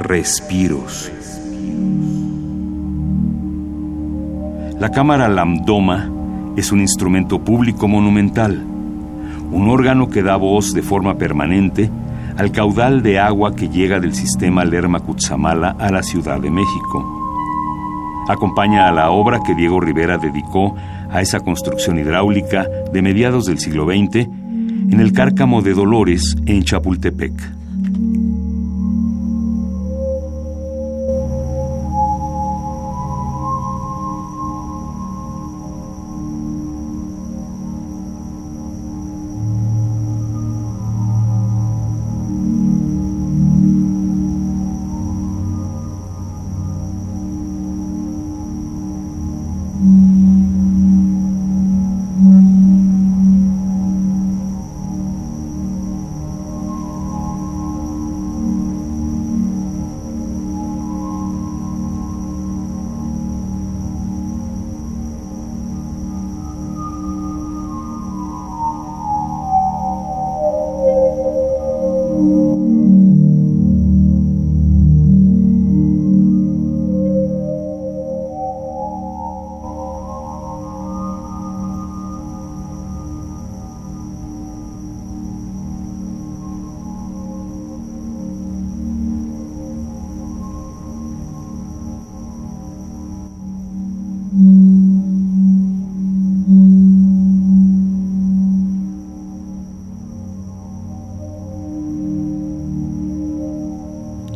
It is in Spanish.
Respiros. La cámara lambdoma es un instrumento público monumental, un órgano que da voz de forma permanente al caudal de agua que llega del sistema Lerma-Cutzamala a la Ciudad de México. Acompaña a la obra que Diego Rivera dedicó a esa construcción hidráulica de mediados del siglo XX en el Cárcamo de Dolores en Chapultepec.